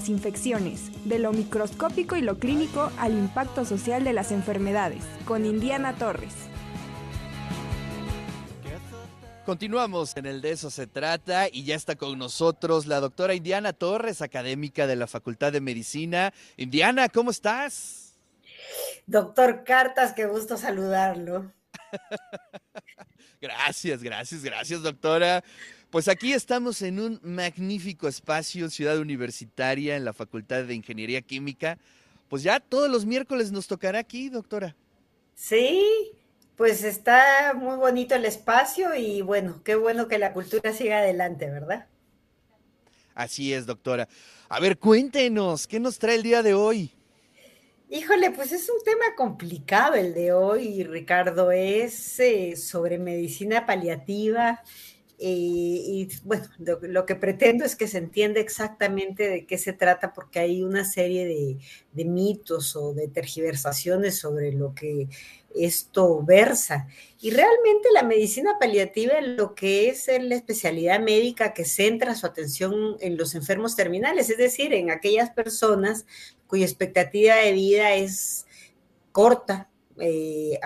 las infecciones, de lo microscópico y lo clínico al impacto social de las enfermedades, con Indiana Torres. Continuamos en el de eso se trata y ya está con nosotros la doctora Indiana Torres, académica de la Facultad de Medicina. Indiana, ¿cómo estás? Doctor Cartas, qué gusto saludarlo. gracias, gracias, gracias, doctora. Pues aquí estamos en un magnífico espacio, Ciudad Universitaria, en la Facultad de Ingeniería Química. Pues ya todos los miércoles nos tocará aquí, doctora. Sí, pues está muy bonito el espacio y bueno, qué bueno que la cultura siga adelante, ¿verdad? Así es, doctora. A ver, cuéntenos, ¿qué nos trae el día de hoy? Híjole, pues es un tema complicado el de hoy, Ricardo. Es eh, sobre medicina paliativa y bueno, lo, que pretendo es que se entienda exactamente de qué se trata, porque hay una serie de, de, mitos o de tergiversaciones sobre lo que esto versa. Y realmente la medicina paliativa, lo que es la especialidad médica que centra su atención en los enfermos terminales, es decir, en aquellas personas cuya expectativa de vida es corta, eh,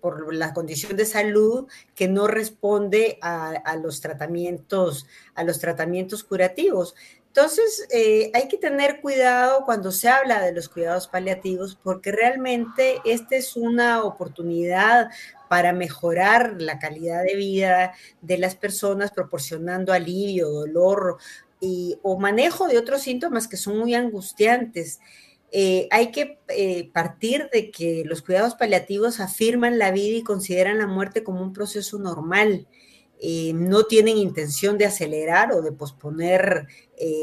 por la condición de salud que no responde a, los tratamientos, a los tratamientos curativos. Entonces, eh, hay que tener cuidado cuando se habla de los cuidados paliativos, porque realmente esta es una oportunidad para mejorar la calidad de vida de las personas, proporcionando alivio, dolor y, o manejo de otros síntomas que son muy angustiantes. Eh, hay que eh, partir de que los cuidados paliativos afirman la vida y consideran la muerte como un proceso normal. Eh, no tienen intención de acelerar o de posponer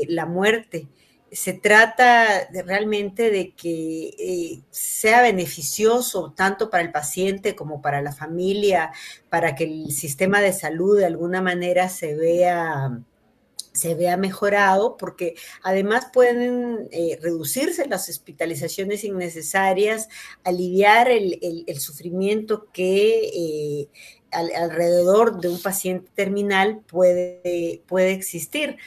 la muerte. Se trata realmente de que sea beneficioso tanto para el paciente como para la familia, para que el sistema de salud de alguna manera se vea se vea mejorado, porque además pueden eh, reducirse las hospitalizaciones innecesarias, aliviar el, sufrimiento que eh, alrededor de un paciente terminal puede, puede existir.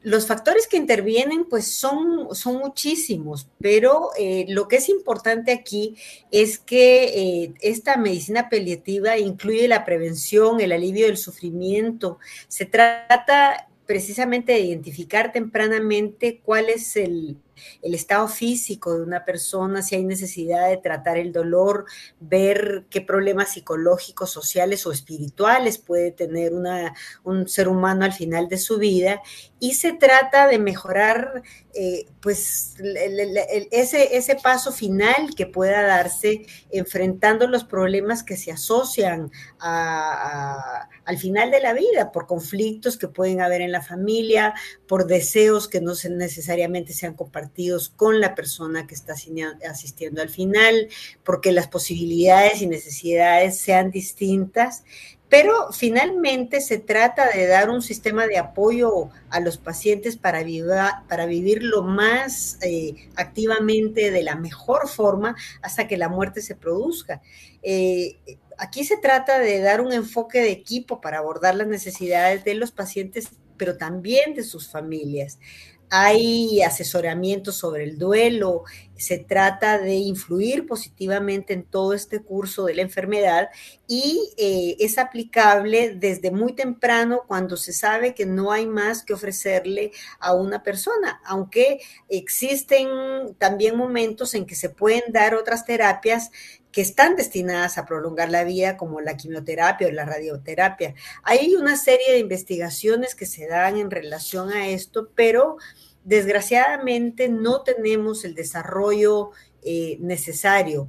Los factores que intervienen, pues son, son muchísimos, pero eh, lo que es importante aquí es que esta medicina paliativa incluye la prevención, el alivio del sufrimiento. Se trata precisamente de identificar tempranamente cuál es el, el estado físico de una persona, si hay necesidad de tratar el dolor, ver qué problemas psicológicos, sociales o espirituales puede tener una, un ser humano al final de su vida. Y se trata de mejorar eh, pues ese, ese paso final que pueda darse enfrentando los problemas que se asocian al final de la vida por conflictos que pueden haber en la familia, por deseos que no necesariamente sean con la persona que está asistiendo al final, porque las posibilidades y necesidades sean distintas, pero finalmente se trata de dar un sistema de apoyo a los pacientes para, para vivir lo más eh, activamente, de la mejor forma, hasta que la muerte se produzca. Eh, aquí se trata de dar un enfoque de equipo para abordar las necesidades de los pacientes, pero también de sus familias hay asesoramiento sobre el duelo, se trata de influir positivamente en todo este curso de la enfermedad y eh, es aplicable desde muy temprano cuando se sabe que no hay más que ofrecerle a una persona, aunque existen también momentos en que se pueden dar otras terapias que están destinadas a prolongar la vida, como la quimioterapia o la radioterapia. Hay una serie de investigaciones que se dan en relación a esto, pero desgraciadamente no tenemos el desarrollo eh, necesario.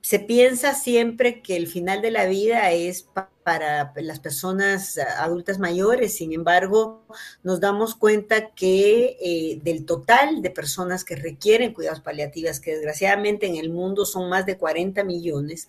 Se piensa siempre que el final de la vida es para las personas adultas mayores, sin embargo, nos damos cuenta que eh, del total de personas que requieren cuidados paliativos, que desgraciadamente en el mundo son más de 40 millones,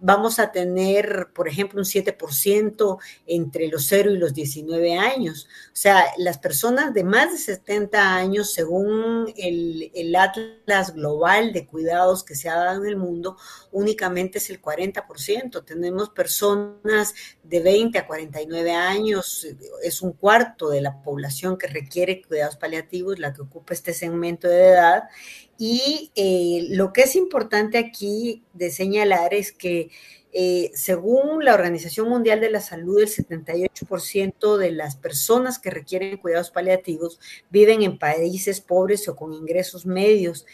vamos a tener, por ejemplo, un 7% entre los 0 y los 19 años. O sea, las personas de más de 70 años, según el, el Atlas Global de Cuidados que se ha dado en el mundo, únicamente es el 40%. Tenemos personas de 20 a 49 años, es un cuarto de la población que requiere cuidados paliativos, la que ocupa este segmento de edad. Y eh, lo que es importante aquí de señalar es que eh, según la Organización Mundial de la Salud, el 78% de las personas que requieren cuidados paliativos viven en países pobres o con ingresos medios.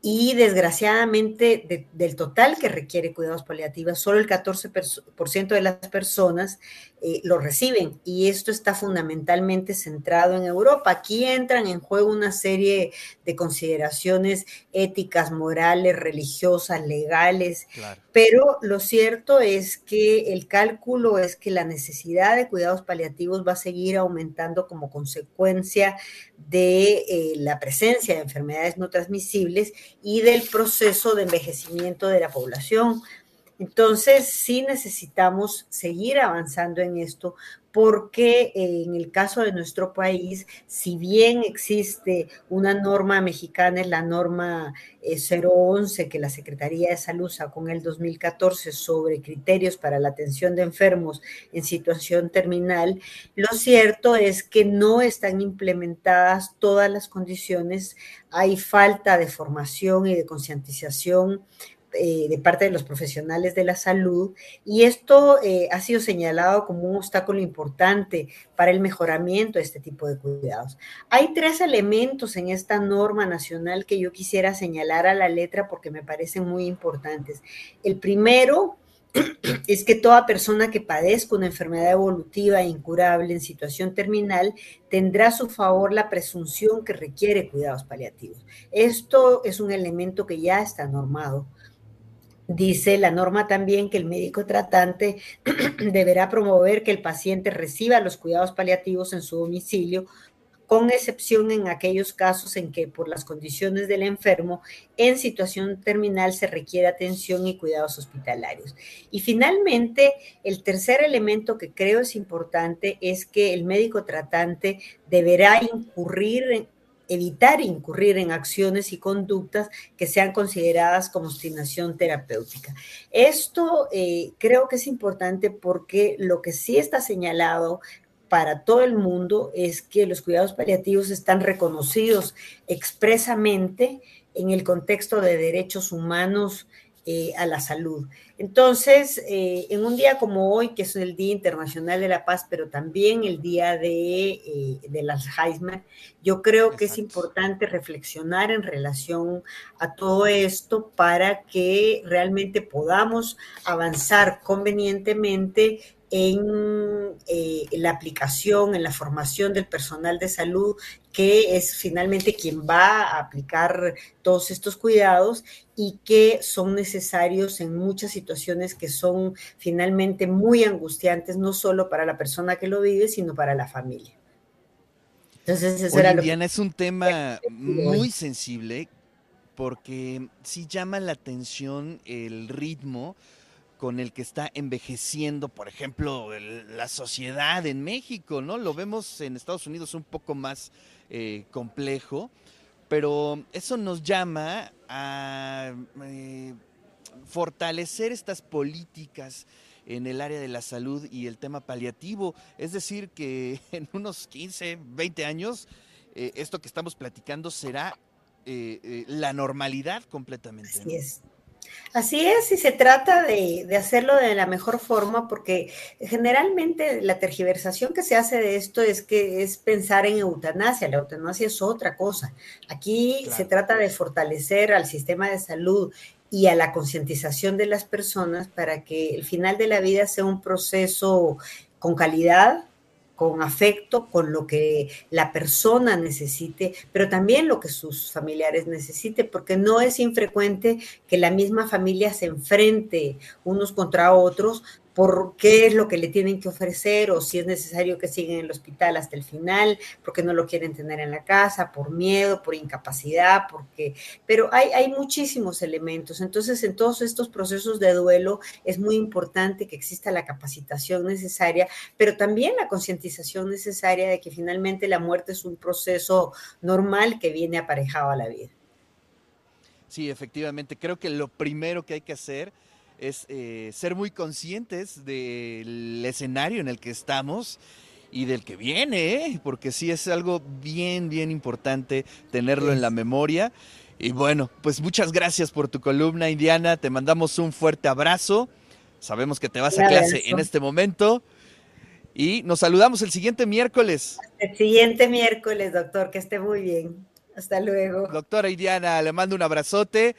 Y desgraciadamente del total que requiere cuidados paliativos, solo el 14% de las personas eh, lo reciben y esto está fundamentalmente centrado en Europa. Aquí entran en juego una serie de consideraciones éticas, morales, religiosas, legales, pero lo cierto es que el cálculo es que la necesidad de cuidados paliativos va a seguir aumentando como consecuencia de eh, la presencia de enfermedades no transmisibles y del proceso de envejecimiento de la población. Entonces, sí necesitamos seguir avanzando en esto porque eh, en el caso de nuestro país, si bien existe una norma mexicana, es la norma 011 eh, que la Secretaría de Salud sacó en el 2014 sobre criterios para la atención de enfermos en situación terminal, lo cierto es que no están implementadas todas las condiciones, hay falta de formación y de concientización eh, de parte de los profesionales de la salud y esto eh, ha sido señalado como un obstáculo importante para el mejoramiento de este tipo de cuidados. Hay tres elementos en esta norma nacional que yo quisiera señalar a la letra porque me parecen muy importantes. El primero es que toda persona que padezca una enfermedad evolutiva e incurable en situación terminal tendrá a su favor la presunción que requiere cuidados paliativos. Esto es un elemento que ya está normado. Dice la norma también que el médico tratante deberá promover que el paciente reciba los cuidados paliativos en su domicilio, con excepción en aquellos casos en que por las condiciones del enfermo en situación terminal se requiere atención y cuidados hospitalarios. Y finalmente, el tercer elemento que creo es importante es que el médico tratante deberá incurrir en evitar incurrir en acciones y conductas que sean consideradas como obstinación terapéutica. Esto eh, creo que es importante porque lo que sí está señalado para todo el mundo es que los cuidados paliativos están reconocidos expresamente en el contexto de derechos humanos eh, a la salud. Entonces, eh, en un día como hoy, que es el Día Internacional de la Paz, pero también el Día de, eh, del Alzheimer, yo creo que es importante reflexionar en relación a todo esto para que realmente podamos avanzar convenientemente en eh, la aplicación, en la formación del personal de salud, que es finalmente quien va a aplicar todos estos cuidados y que son necesarios en muchas situaciones que son finalmente muy angustiantes, no solo para la persona que lo vive, sino para la familia. Entonces, eso era Diana, es un tema muy sensible porque sí llama la atención el ritmo con el que está envejeciendo, por ejemplo, la sociedad en México, ¿no? Lo vemos en Estados Unidos un poco más eh, complejo, pero eso nos llama a eh, fortalecer estas políticas en el área de la salud y el tema paliativo. Es decir, que en unos 15, 20 años, eh, esto que estamos platicando será la normalidad completamente. Así es. Así es, y se trata de, hacerlo de la mejor forma, porque generalmente la tergiversación que se hace de esto es que es pensar en eutanasia. La eutanasia es otra cosa. Aquí se trata de fortalecer al sistema de salud y a la concientización de las personas para que el final de la vida sea un proceso con calidad, con afecto, con lo que la persona necesite, pero también lo que sus familiares necesiten, porque no es infrecuente que la misma familia se enfrente unos contra otros por qué es lo que le tienen que ofrecer o si es necesario que sigan en el hospital hasta el final, porque no lo quieren tener en la casa, por miedo, por incapacidad, porque... Pero hay, hay muchísimos elementos. Entonces, en todos estos procesos de duelo es muy importante que exista la capacitación necesaria, pero también la concientización necesaria de que finalmente la muerte es un proceso normal que viene aparejado a la vida. Sí, efectivamente. Creo que lo primero que hay que hacer es eh, ser muy conscientes del escenario en el que estamos y del que viene, ¿eh? porque sí es algo bien, bien importante tenerlo en la memoria. Y bueno, pues muchas gracias por tu columna, Indiana. Te mandamos un fuerte abrazo. Sabemos que te vas a clase en este momento. Y nos saludamos el siguiente miércoles. El siguiente miércoles, doctor, que esté muy bien. Hasta luego. Doctora Indiana, le mando un abrazote